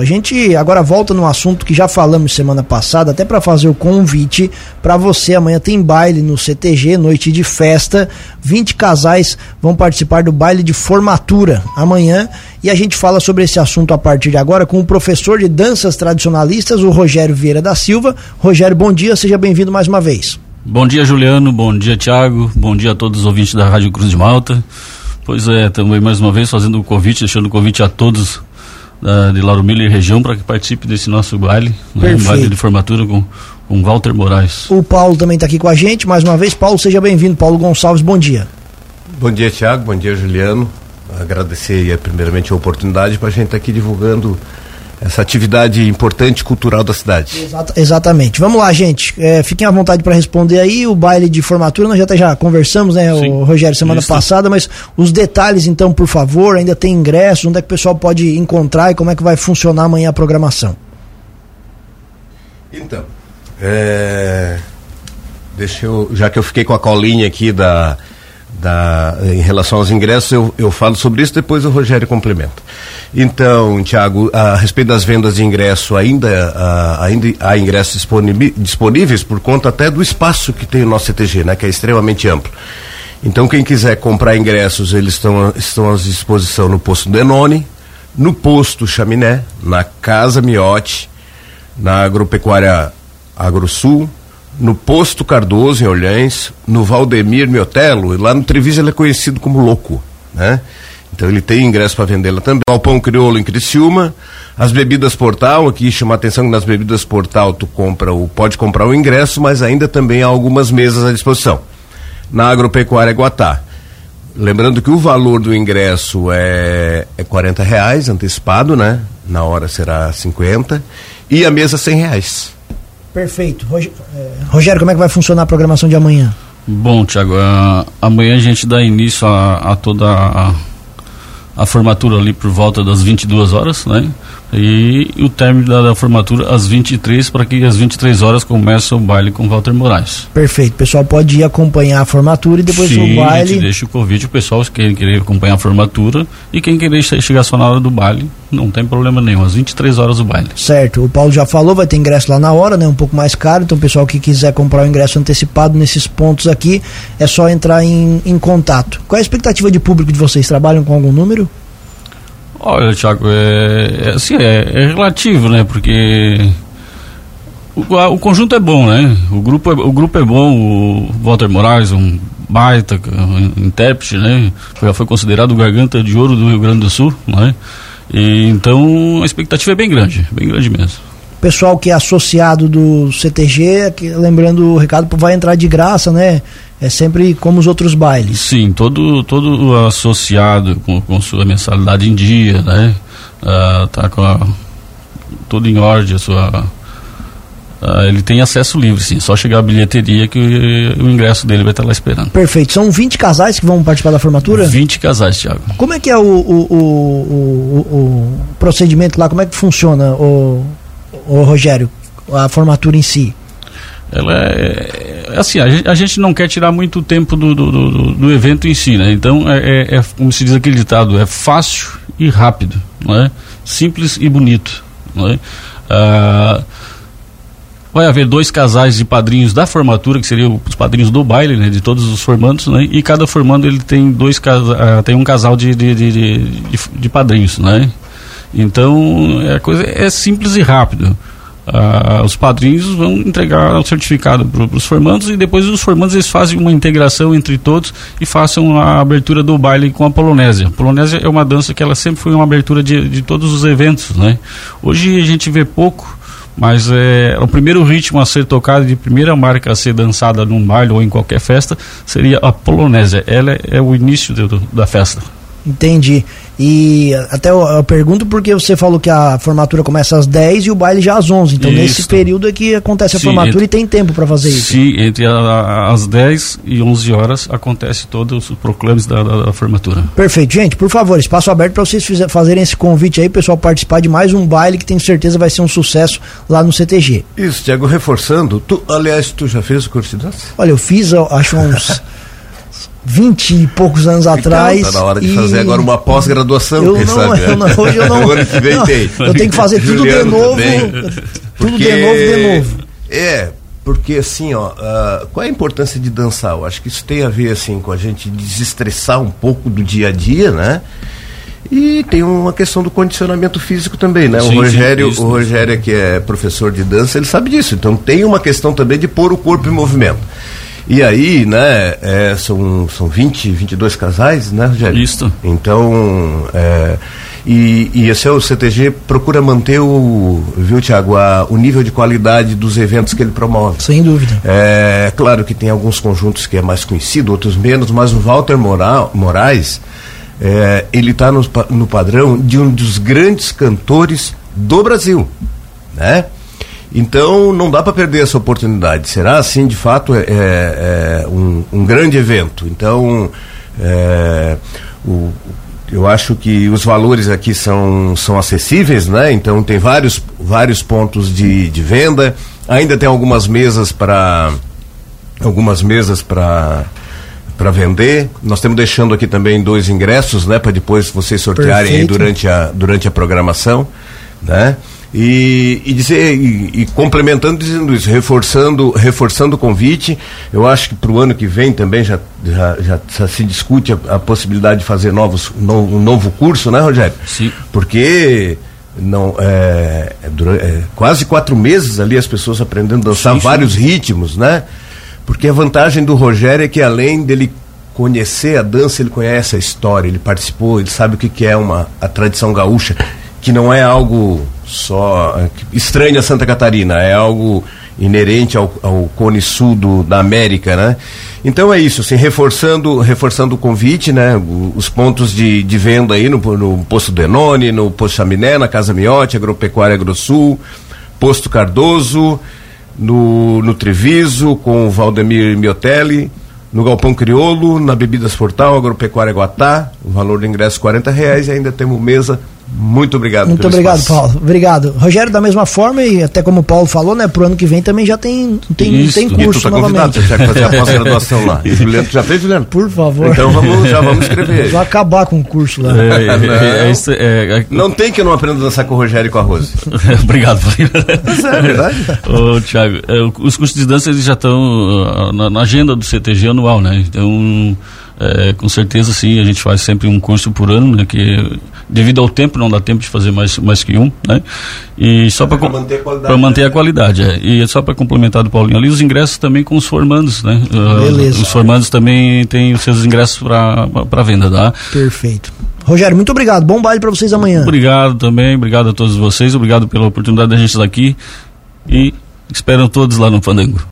A gente agora volta num assunto que já falamos semana passada, até para fazer o convite para você. Amanhã tem baile no CTG, noite de festa. 20 casais vão participar do baile de formatura amanhã e a gente fala sobre esse assunto a partir de agora com o professor de danças tradicionalistas, o Rogério Vieira da Silva. Rogério, bom dia, seja bem-vindo mais uma vez. Bom dia, Juliano. Bom dia, Tiago. Bom dia a todos os ouvintes da Rádio Cruz de Malta. Pois é, também mais uma vez fazendo o convite, deixando o convite a todos da, de Lauro Miller e região para que participe desse nosso baile, né, um baile de formatura com, com Walter Moraes. O Paulo também está aqui com a gente, mais uma vez. Paulo, seja bem-vindo. Paulo Gonçalves, bom dia. Bom dia, Tiago. Bom dia, Juliano. Agradecer primeiramente a oportunidade para a gente estar tá aqui divulgando essa atividade importante cultural da cidade. Exata, exatamente. Vamos lá, gente. É, fiquem à vontade para responder aí. O baile de formatura, nós já, já conversamos, né, Sim, o Rogério, semana isso. passada, mas os detalhes, então, por favor, ainda tem ingressos, onde é que o pessoal pode encontrar e como é que vai funcionar amanhã a programação? Então, é, deixa eu, já que eu fiquei com a colinha aqui da, da, em relação aos ingressos, eu, eu falo sobre isso, depois o Rogério complementa. Então, Tiago, a respeito das vendas de ingresso, ainda, a, ainda há ingressos disponíveis por conta até do espaço que tem o nosso CTG, né, que é extremamente amplo. Então, quem quiser comprar ingressos, eles estão, estão à disposição no posto Denone, no posto Chaminé, na Casa Miote, na Agropecuária Agrosul, no posto Cardoso, em Olhães, no Valdemir Miotelo, e lá no Treviso ele é conhecido como Louco, né? Então ele tem ingresso para vender lá também. O Crioulo em Criciúma. As bebidas Portal, aqui chama a atenção que nas bebidas Portal tu compra o, pode comprar o ingresso, mas ainda também há algumas mesas à disposição. Na Agropecuária Guatá. Lembrando que o valor do ingresso é, é 40 reais antecipado, né? Na hora será 50. E a mesa 100 reais. Perfeito. É, Rogério, como é que vai funcionar a programação de amanhã? Bom, Tiago, uh, amanhã a gente dá início a, a toda a a formatura ali por volta das 22 horas, né? E o término da, da formatura às 23 para que às 23 horas comece o baile com Walter Moraes. Perfeito. O pessoal pode ir acompanhar a formatura e depois Sim, o baile. Deixa o convite o pessoal quem querer acompanhar a formatura e quem querer chegar só na hora do baile, não tem problema nenhum, às 23 horas o baile. Certo. O Paulo já falou, vai ter ingresso lá na hora, né? Um pouco mais caro, então o pessoal que quiser comprar o ingresso antecipado nesses pontos aqui, é só entrar em, em contato. Qual é a expectativa de público de vocês? Trabalham com algum número? Olha, Thiago, é, é assim, é, é, relativo, né? Porque o, a, o, conjunto é bom, né? O grupo é, o grupo é bom, o Walter Moraes, um baita um intérprete, né? Já foi considerado o garganta de ouro do Rio Grande do Sul, né? E, então a expectativa é bem grande, bem grande mesmo pessoal que é associado do CTG, que, lembrando o recado, vai entrar de graça, né? É sempre como os outros bailes. Sim, todo, todo associado com, com sua mensalidade em dia, né? Ah, tá com a, tudo em ordem, a sua. Ah, ele tem acesso livre, sim. Só chegar à bilheteria que o, o ingresso dele vai estar lá esperando. Perfeito. São 20 casais que vão participar da formatura? 20 casais, Thiago. Como é que é o, o, o, procedimento lá? Como é que funciona, o, o Rogério, a formatura em si? Ela é assim, a gente, a gente, não quer tirar muito tempo do, do, do, do evento em si, né? Então é, é, é, como se diz aquele ditado, é fácil e rápido, não é? Simples e bonito, não é? Ah, vai haver dois casais de padrinhos da formatura, que seriam os padrinhos do baile, né, de todos os formandos, né, e cada formando ele tem dois uh, tem um casal de, de, de, de, de padrinhos, né. Então, a coisa é simples e rápido. Uh, os padrinhos vão entregar o certificado para os formandos e depois os formandos eles fazem uma integração entre todos e façam a abertura do baile com a polonésia. A polonésia é uma dança que ela sempre foi uma abertura de, de todos os eventos, né? Hoje a gente vê pouco, mas é, o primeiro ritmo a ser tocado de primeira marca a ser dançada num baile ou em qualquer festa seria a polonésia. Ela é, é o início do, da festa. Entendi. E até eu, eu, pergunto porque você falou que a formatura começa às 10 e o baile já às 11. Então, isso. nesse período é que acontece a Sim, formatura entre, e tem tempo para fazer isso. Sim, entre a, as 10 e 11 horas acontece todos os proclames da, da, da formatura. Perfeito. Gente, por favor, espaço aberto para vocês fizer, fazerem esse convite aí, pessoal participar de mais um baile que tenho certeza vai ser um sucesso lá no CTG. Isso, Tiago, reforçando, tu, aliás, tu já fez o curso de dança? Olha, eu fiz, acho uns. 20 e poucos anos então, atrás. Tá na hora de e... fazer agora uma pós-graduação, eu quem não, sabe? Eu não, hoje eu não. ano que vem não, tem. Eu tenho que fazer tudo Juliano de novo. também. Tudo Porque- de novo, de novo. É, porque assim, ó, ah, qual é a importância de dançar? Eu acho que isso tem a ver assim com a gente desestressar um pouco do dia a dia, né? E tem uma questão do condicionamento físico também, né? Sim, o sim, Rogério, isso, o Rogério que é professor de dança, ele sabe disso. Então tem uma questão também de pôr o corpo em movimento. E aí, né, é, são, são 20, 22 casais, né, Rogério? Isso. Então, é, e, e esse é o CTG procura manter o, viu, Tiago, o nível de qualidade dos eventos que ele promove. Sem dúvida. É claro que tem alguns conjuntos que é mais conhecido, outros menos, mas o Walter Mora- Moraes, é, ele está no, no padrão de um dos grandes cantores do Brasil, né? Então não dá para perder essa oportunidade. Será assim, de fato, é, é, é um, um grande evento. Então, é, o- eu acho que os valores aqui são, são acessíveis, né? Então tem vários, vários pontos de, de venda. Ainda tem algumas mesas para algumas mesas para para vender. Nós estamos deixando aqui também dois ingressos, né, para depois vocês sortearem durante a durante a programação, né? E, e dizer e, e complementando dizendo isso, reforçando reforçando o convite. Eu acho que para o ano que vem também já já, já, já se discute a, a possibilidade de fazer novos no- um novo curso, né, Rogério? Sim. Porque não é, é dura- é quase quatro meses ali as pessoas aprendendo a dançar Sim, sim. vários ritmos, né? Porque a vantagem do Rogério é que além dele conhecer a dança, ele conhece a história, ele participou, ele sabe o que, que é uma, a tradição gaúcha, que não é algo só é, que estranho a Santa Catarina, é algo inerente ao, ao cone sul do, da América, né? Então é isso, assim, reforçando, reforçando o convite, né? Os pontos de, de venda aí no, no Posto Denone, no Posto Chaminé, na Casa Miote, Agropecuária Agrosul, Posto Cardoso, no, no Treviso, com o Valdemir Miotelli, no Galpão Criolo, na Bebidas Portal, Agropecuária Guatá, o valor do ingresso 40 reais e ainda temos mesa. Muito obrigado Muito pelo obrigado, espaço. Paulo. Obrigado. Rogério, da mesma forma, e até como o Paulo falou, né, pro ano que vem também já tem, tem, Isso. tem E E tu curso tá convidado, novamente. você tinha que fazer a pós-graduação lá. E Juliano, tu já fez, Juliano? Por favor. Então vamos, já vamos escrever. Vai acabar com o curso lá. É, é, Não. é, é isso, é, é- Não tem que eu não aprenda a dançar com o Rogério e com a Rose. Obrigado, Mas é verdade. Ô, Thiago, é, os cursos de dança eles já estão ah, na, na agenda do CTG anual, né? Então, é, com certeza sim, a gente faz sempre um curso por ano, né? Que devido ao tempo não dá tempo de fazer mais, mais que um, né? E só para Pra manter a qualidade, Para manter né? a qualidade, é. E só para complementar do Paulinho ali, os ingressos também com os formandos, né? Ah, Beleza. Os formandos também têm os seus ingressos para venda, tá? Perfeito. Rogério, muito obrigado. Bom baile pra vocês amanhã. Obrigado também, obrigado a todos vocês, obrigado pela oportunidade da gente estar aqui e espero todos lá no Fandango.